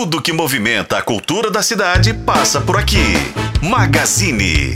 Tudo que movimenta a cultura da cidade passa por aqui. Magazine.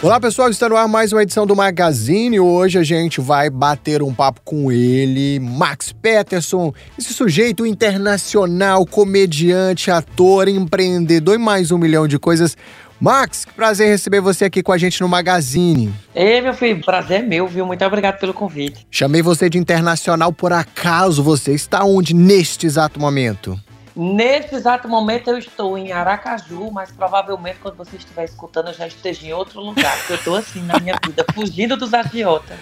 Olá pessoal, está no ar mais uma edição do Magazine. Hoje a gente vai bater um papo com ele, Max Peterson, esse sujeito internacional, comediante, ator, empreendedor e mais um milhão de coisas. Max, que prazer receber você aqui com a gente no Magazine. Ei, meu filho, prazer é meu, viu? Muito obrigado pelo convite. Chamei você de internacional por acaso. Você está onde neste exato momento? Neste exato momento eu estou em Aracaju, mas provavelmente quando você estiver escutando eu já esteja em outro lugar, porque eu estou assim na minha vida, fugindo dos agiotas.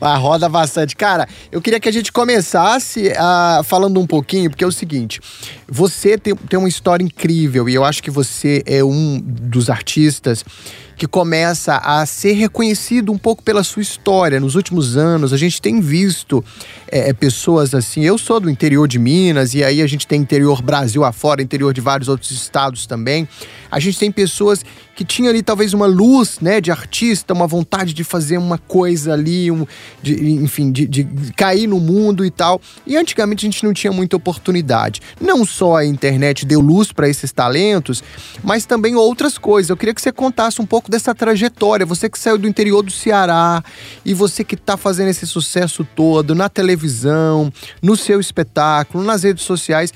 Mas roda bastante. Cara, eu queria que a gente começasse uh, falando um pouquinho, porque é o seguinte: você tem, tem uma história incrível e eu acho que você é um dos artistas que começa a ser reconhecido um pouco pela sua história. Nos últimos anos, a gente tem visto é, é, pessoas assim. Eu sou do interior de Minas, e aí a gente tem interior Brasil afora, interior de vários outros estados também. A gente tem pessoas que tinham ali talvez uma luz né, de artista, uma vontade de fazer uma coisa ali, um, de, enfim, de, de cair no mundo e tal. E antigamente a gente não tinha muita oportunidade. Não só a internet deu luz para esses talentos, mas também outras coisas. Eu queria que você contasse um pouco dessa trajetória. Você que saiu do interior do Ceará e você que está fazendo esse sucesso todo na televisão, no seu espetáculo, nas redes sociais.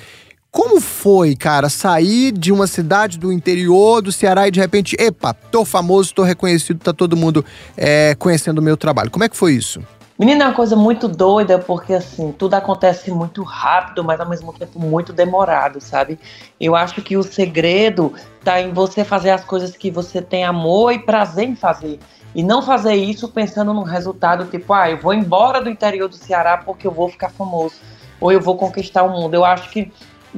Como foi, cara, sair de uma cidade do interior do Ceará e de repente, epa, tô famoso, tô reconhecido, tá todo mundo é, conhecendo o meu trabalho. Como é que foi isso? Menina, é uma coisa muito doida, porque assim, tudo acontece muito rápido, mas ao mesmo tempo muito demorado, sabe? Eu acho que o segredo tá em você fazer as coisas que você tem amor e prazer em fazer. E não fazer isso pensando num resultado tipo, ah, eu vou embora do interior do Ceará porque eu vou ficar famoso, ou eu vou conquistar o mundo. Eu acho que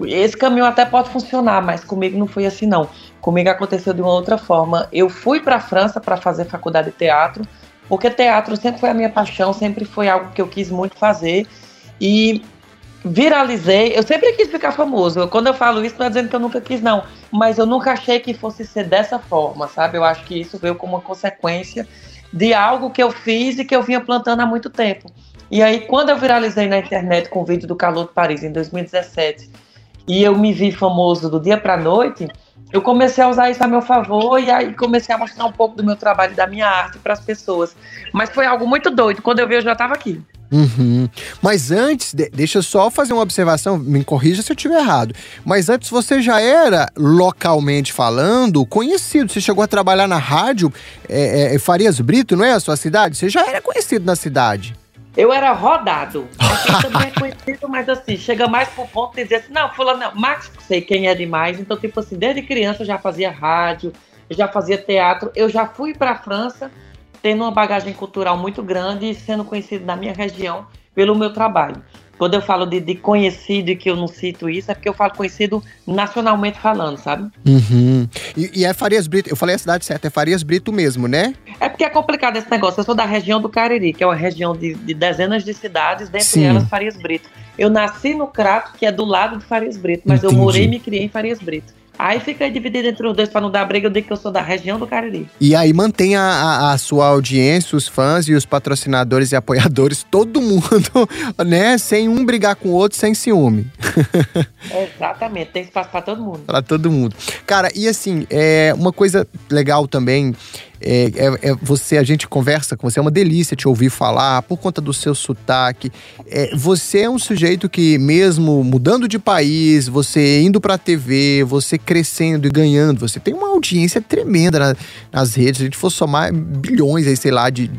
esse caminho até pode funcionar, mas comigo não foi assim não. Comigo aconteceu de uma outra forma. Eu fui para a França para fazer faculdade de teatro porque teatro sempre foi a minha paixão, sempre foi algo que eu quis muito fazer. E viralizei. Eu sempre quis ficar famoso. Quando eu falo isso, não é dizendo que eu nunca quis, não. Mas eu nunca achei que fosse ser dessa forma, sabe? Eu acho que isso veio como uma consequência de algo que eu fiz e que eu vinha plantando há muito tempo. E aí, quando eu viralizei na internet com o vídeo do Calor de Paris em 2017 e eu me vi famoso do dia para noite, eu comecei a usar isso a meu favor e aí comecei a mostrar um pouco do meu trabalho da minha arte para as pessoas. Mas foi algo muito doido. Quando eu vi, eu já estava aqui. Uhum. Mas antes, de, deixa eu só fazer uma observação, me corrija se eu estiver errado. Mas antes você já era, localmente falando, conhecido. Você chegou a trabalhar na rádio é, é, Farias Brito, não é a sua cidade? Você já era conhecido na cidade. Eu era rodado. Aqui também é conhecido, mas assim, chega mais pro ponto de dizer assim, não, fulano, Max, sei quem é demais. Então, tipo assim, desde criança eu já fazia rádio, já fazia teatro, eu já fui para a França tendo uma bagagem cultural muito grande e sendo conhecido na minha região pelo meu trabalho. Quando eu falo de, de conhecido e que eu não cito isso, é porque eu falo conhecido nacionalmente falando, sabe? Uhum. E, e, é Farias Brito, eu falei a cidade certa, é Farias Brito mesmo, né? É porque é complicado esse negócio. Eu sou da região do Cariri, que é uma região de, de dezenas de cidades, dentre Sim. elas Farias Brito. Eu nasci no Crato, que é do lado de Farias Brito, mas Entendi. eu morei e me criei em Farias Brito. Aí fica dividido entre os dois para não dar briga, eu digo que eu sou da região do Cariri. E aí mantém a, a, a, sua audiência, os fãs e os patrocinadores e apoiadores, todo mundo, né? Sem um brigar com o outro, sem ciúme. Exatamente, tem espaço para todo mundo. Para todo mundo. Cara, e assim, é uma coisa legal também é, é, é, você, a gente conversa com você, é uma delícia te ouvir falar por conta do seu sotaque. É, você é um sujeito que, mesmo mudando de país, você indo pra TV, você crescendo e ganhando, você tem uma audiência tremenda na, nas redes. Se a gente for somar bilhões aí, sei lá, de,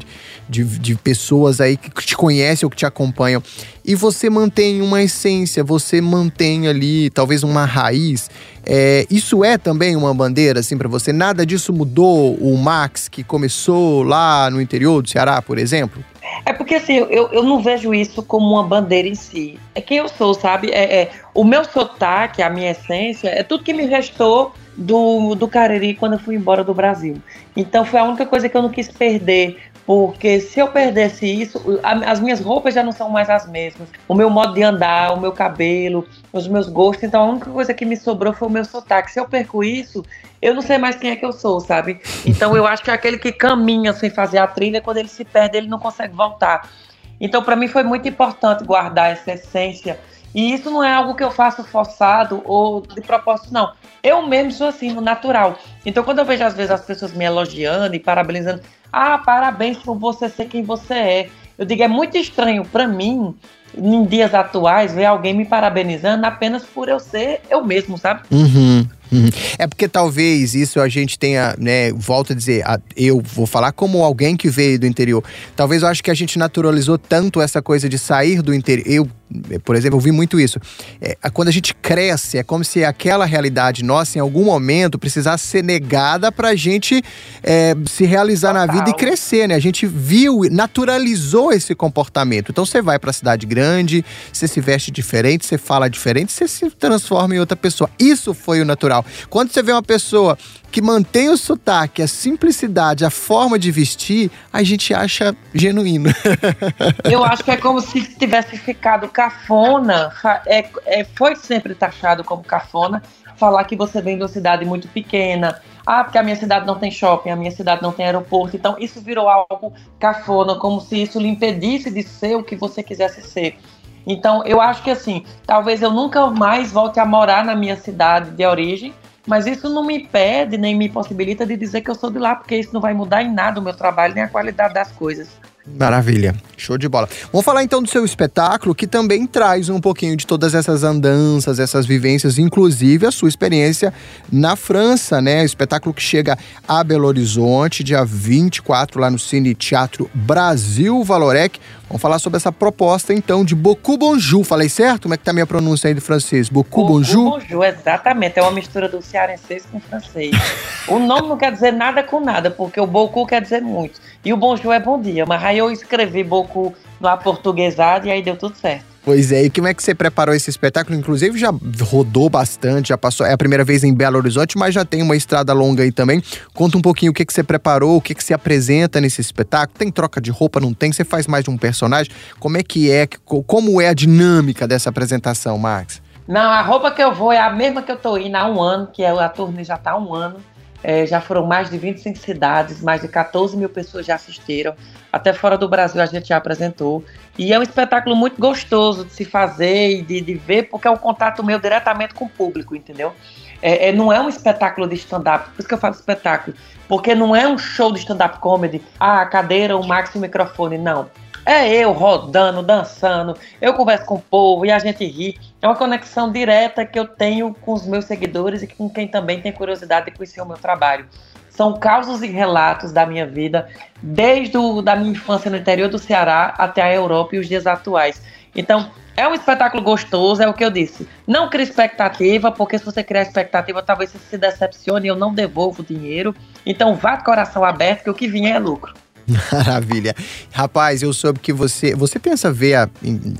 de, de pessoas aí que te conhecem ou que te acompanham. E você mantém uma essência, você mantém ali talvez uma raiz. É, isso é também uma bandeira, assim, para você? Nada disso mudou o Max que começou lá no interior do Ceará, por exemplo? É porque assim, eu, eu não vejo isso como uma bandeira em si. É quem eu sou, sabe? É, é, o meu sotaque, a minha essência, é tudo que me restou do, do Cariri quando eu fui embora do Brasil. Então foi a única coisa que eu não quis perder. Porque se eu perdesse isso, as minhas roupas já não são mais as mesmas. O meu modo de andar, o meu cabelo, os meus gostos. Então a única coisa que me sobrou foi o meu sotaque. Se eu perco isso, eu não sei mais quem é que eu sou, sabe? Então eu acho que é aquele que caminha sem fazer a trilha, quando ele se perde, ele não consegue voltar. Então para mim foi muito importante guardar essa essência E isso não é algo que eu faço forçado ou de propósito, não. Eu mesmo sou assim, no natural. Então, quando eu vejo, às vezes, as pessoas me elogiando e parabenizando, ah, parabéns por você ser quem você é. Eu digo, é muito estranho para mim, em dias atuais, ver alguém me parabenizando apenas por eu ser eu mesmo, sabe? Uhum. Uhum. É porque talvez isso a gente tenha, né, volto a dizer, eu vou falar como alguém que veio do interior. Talvez eu acho que a gente naturalizou tanto essa coisa de sair do interior. Eu, por exemplo, eu vi muito isso. É, quando a gente cresce, é como se aquela realidade nossa, em algum momento, precisasse ser negada pra gente é, se realizar Total. na vida e crescer, né? A gente viu, naturalizou esse comportamento. Então você vai pra cidade grande, você se veste diferente, você fala diferente, você se transforma em outra pessoa. Isso foi o natural. Quando você vê uma pessoa que mantém o sotaque, a simplicidade, a forma de vestir, a gente acha genuíno. Eu acho que é como se tivesse ficado cafona, é, é, foi sempre taxado como cafona, falar que você vem de uma cidade muito pequena. Ah, porque a minha cidade não tem shopping, a minha cidade não tem aeroporto. Então, isso virou algo cafona, como se isso lhe impedisse de ser o que você quisesse ser. Então, eu acho que assim, talvez eu nunca mais volte a morar na minha cidade de origem, mas isso não me impede nem me possibilita de dizer que eu sou de lá, porque isso não vai mudar em nada o meu trabalho nem a qualidade das coisas. Maravilha, show de bola. Vamos falar então do seu espetáculo, que também traz um pouquinho de todas essas andanças, essas vivências, inclusive a sua experiência na França, né? O espetáculo que chega a Belo Horizonte, dia 24, lá no Cine Teatro Brasil Valorec. Vamos falar sobre essa proposta então de Beaucoup Bonjour. Falei certo? Como é que tá a minha pronúncia aí de francês? Beaucoup Bonjour? Bonjour, exatamente. É uma mistura do cearense com francês. o nome não quer dizer nada com nada, porque o Beaucoup quer dizer muito. E o Bonjour é bom dia. Mas aí eu escrevi Beaucoup no aportuguesado e aí deu tudo certo. Pois é, e como é que você preparou esse espetáculo? Inclusive já rodou bastante, já passou, é a primeira vez em Belo Horizonte, mas já tem uma estrada longa aí também. Conta um pouquinho o que, que você preparou, o que, que você apresenta nesse espetáculo. Tem troca de roupa, não tem? Você faz mais de um personagem? Como é que é, como é a dinâmica dessa apresentação, Max? Não, a roupa que eu vou é a mesma que eu tô indo há um ano, que é, a turnê já tá há um ano. É, já foram mais de 25 cidades, mais de 14 mil pessoas já assistiram. Até fora do Brasil a gente já apresentou. E é um espetáculo muito gostoso de se fazer e de, de ver, porque é um contato meu diretamente com o público, entendeu? É, é não é um espetáculo de stand-up, por isso que eu falo espetáculo. Porque não é um show de stand-up comedy, ah, a cadeira, o Max e o microfone, não. É eu rodando, dançando, eu converso com o povo e a gente ri. É uma conexão direta que eu tenho com os meus seguidores e com quem também tem curiosidade de conhecer o meu trabalho. São causos e relatos da minha vida, desde o, da minha infância no interior do Ceará até a Europa e os dias atuais. Então, é um espetáculo gostoso, é o que eu disse. Não crie expectativa, porque se você criar expectativa, talvez você se decepcione e eu não devolvo o dinheiro. Então, vá de coração aberto, que o que vier é lucro. Maravilha. Rapaz, eu soube que você. Você pensa ver a,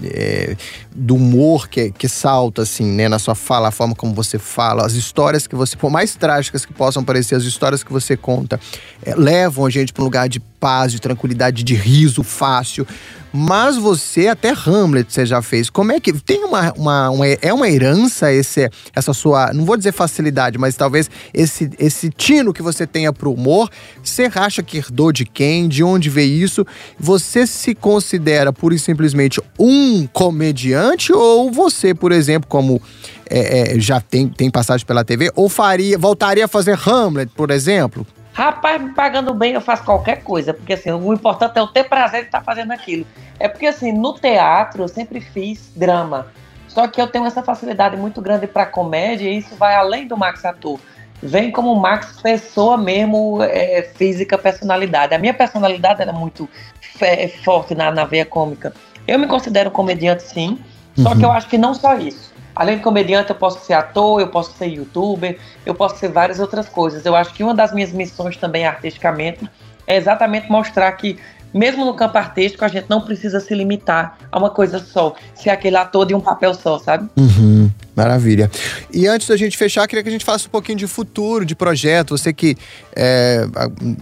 é, do humor que, que salta, assim, né, na sua fala, a forma como você fala, as histórias que você. Por mais trágicas que possam parecer, as histórias que você conta, é, levam a gente para um lugar de paz, de tranquilidade, de riso fácil. Mas você, até Hamlet, você já fez. Como é que. Tem uma. uma, uma é uma herança esse, essa sua. Não vou dizer facilidade, mas talvez esse, esse tino que você tenha pro humor. Você acha que herdou de quem? De onde veio isso? Você se considera pura e simplesmente um comediante? Ou você, por exemplo, como é, é, já tem, tem passagem pela TV, ou faria, voltaria a fazer Hamlet, por exemplo? Rapaz, me pagando bem, eu faço qualquer coisa, porque assim, o importante é eu ter prazer de estar fazendo aquilo. É porque assim, no teatro eu sempre fiz drama. Só que eu tenho essa facilidade muito grande para comédia e isso vai além do Max ator. Vem como Max pessoa mesmo, é, física, personalidade. A minha personalidade era muito é, forte na, na veia cômica. Eu me considero comediante sim, só que eu acho que não só isso. Além de comediante, eu posso ser ator, eu posso ser youtuber, eu posso ser várias outras coisas. Eu acho que uma das minhas missões também artisticamente é exatamente mostrar que, mesmo no campo artístico, a gente não precisa se limitar a uma coisa só, ser aquele ator de um papel só, sabe? Uhum. Maravilha. E antes da gente fechar, queria que a gente falasse um pouquinho de futuro, de projeto. Você que é,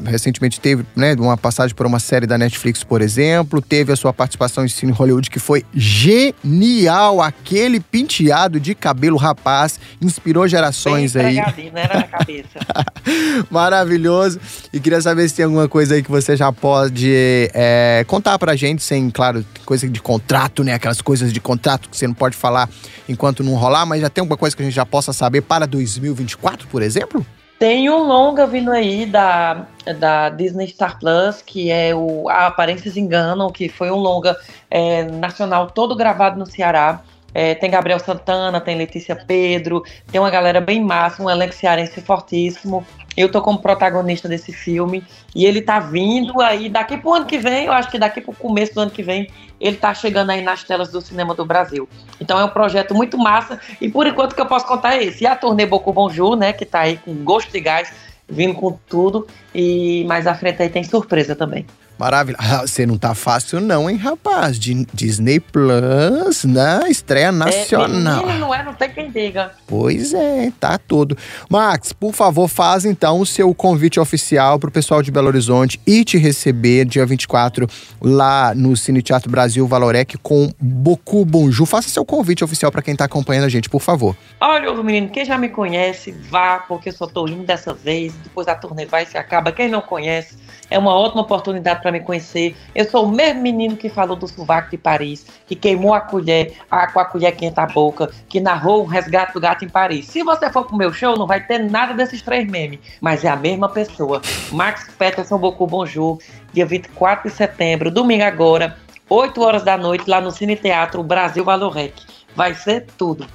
recentemente teve né, uma passagem por uma série da Netflix, por exemplo, teve a sua participação em Cine Hollywood, que foi genial. Aquele penteado de cabelo rapaz inspirou gerações Bem aí. Né, na cabeça. Maravilhoso. E queria saber se tem alguma coisa aí que você já pode é, contar pra gente, sem, claro, coisa de contrato, né? Aquelas coisas de contrato que você não pode falar enquanto não rolar, mas já tem alguma coisa que a gente já possa saber para 2024, por exemplo? Tem um longa vindo aí da, da Disney Star Plus, que é o A Aparências Enganam, que foi um longa é, nacional todo gravado no Ceará. É, tem Gabriel Santana, tem Letícia Pedro, tem uma galera bem massa, um elenco cearense fortíssimo. Eu tô como protagonista desse filme e ele tá vindo aí daqui pro ano que vem, eu acho que daqui pro começo do ano que vem, ele tá chegando aí nas telas do cinema do Brasil. Então é um projeto muito massa e por enquanto que eu posso contar é esse. E a turnê Boku Bonjour, né, que tá aí com gosto de gás, vindo com tudo e mais à frente aí tem surpresa também. Maravilha. Ah, você não tá fácil, não, hein, rapaz? De Disney Plus, né? Estreia nacional. É, não é, não tem quem diga. Pois é, tá todo. Max, por favor, faz então o seu convite oficial pro pessoal de Belo Horizonte e te receber dia 24 lá no Cine Teatro Brasil Valorec com Boku Bonju. Faça seu convite oficial para quem tá acompanhando a gente, por favor. Olha, menino, quem já me conhece, vá, porque eu só tô indo dessa vez. Depois a turnê vai se acaba. Quem não conhece, é uma ótima oportunidade para me conhecer. Eu sou o mesmo menino que falou do sovaco de Paris, que queimou a colher a, com a colher quente à boca, que narrou o resgate do gato em Paris. Se você for pro meu show, não vai ter nada desses três memes, mas é a mesma pessoa. Max Peterson Bocu Bonjour, dia 24 de setembro, domingo agora, 8 horas da noite, lá no Cine Teatro Brasil Valorec. Vai ser tudo.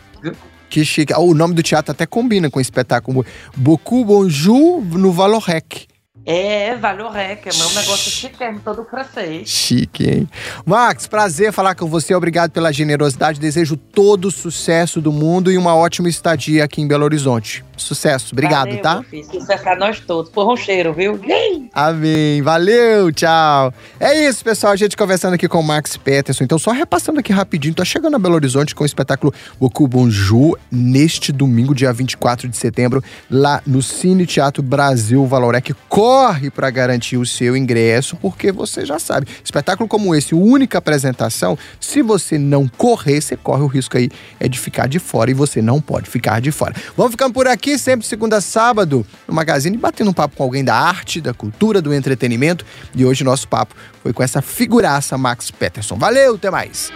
Que chique. O nome do teatro até combina com o espetáculo Boku Bonjour no Valorec. É, Valorec, é um negócio chique, todo francês. Chique, hein? Max, prazer falar com você, obrigado pela generosidade, desejo todo o sucesso do mundo e uma ótima estadia aqui em Belo Horizonte. Sucesso, obrigado, Valeu, tá? Sucesso a nós todos, por um cheiro, viu? Amém, valeu, tchau. É isso, pessoal, a gente conversando aqui com o Max Peterson, então só repassando aqui rapidinho, tá chegando a Belo Horizonte com o espetáculo Boku Bonjour neste domingo, dia 24 de setembro, lá no Cine Teatro Brasil Valorec. Corre para garantir o seu ingresso, porque você já sabe, espetáculo como esse, única apresentação, se você não correr, você corre o risco aí é de ficar de fora e você não pode ficar de fora. Vamos ficando por aqui, sempre segunda a sábado, no Magazine, batendo um papo com alguém da arte, da cultura, do entretenimento. E hoje nosso papo foi com essa figuraça Max Peterson. Valeu, até mais!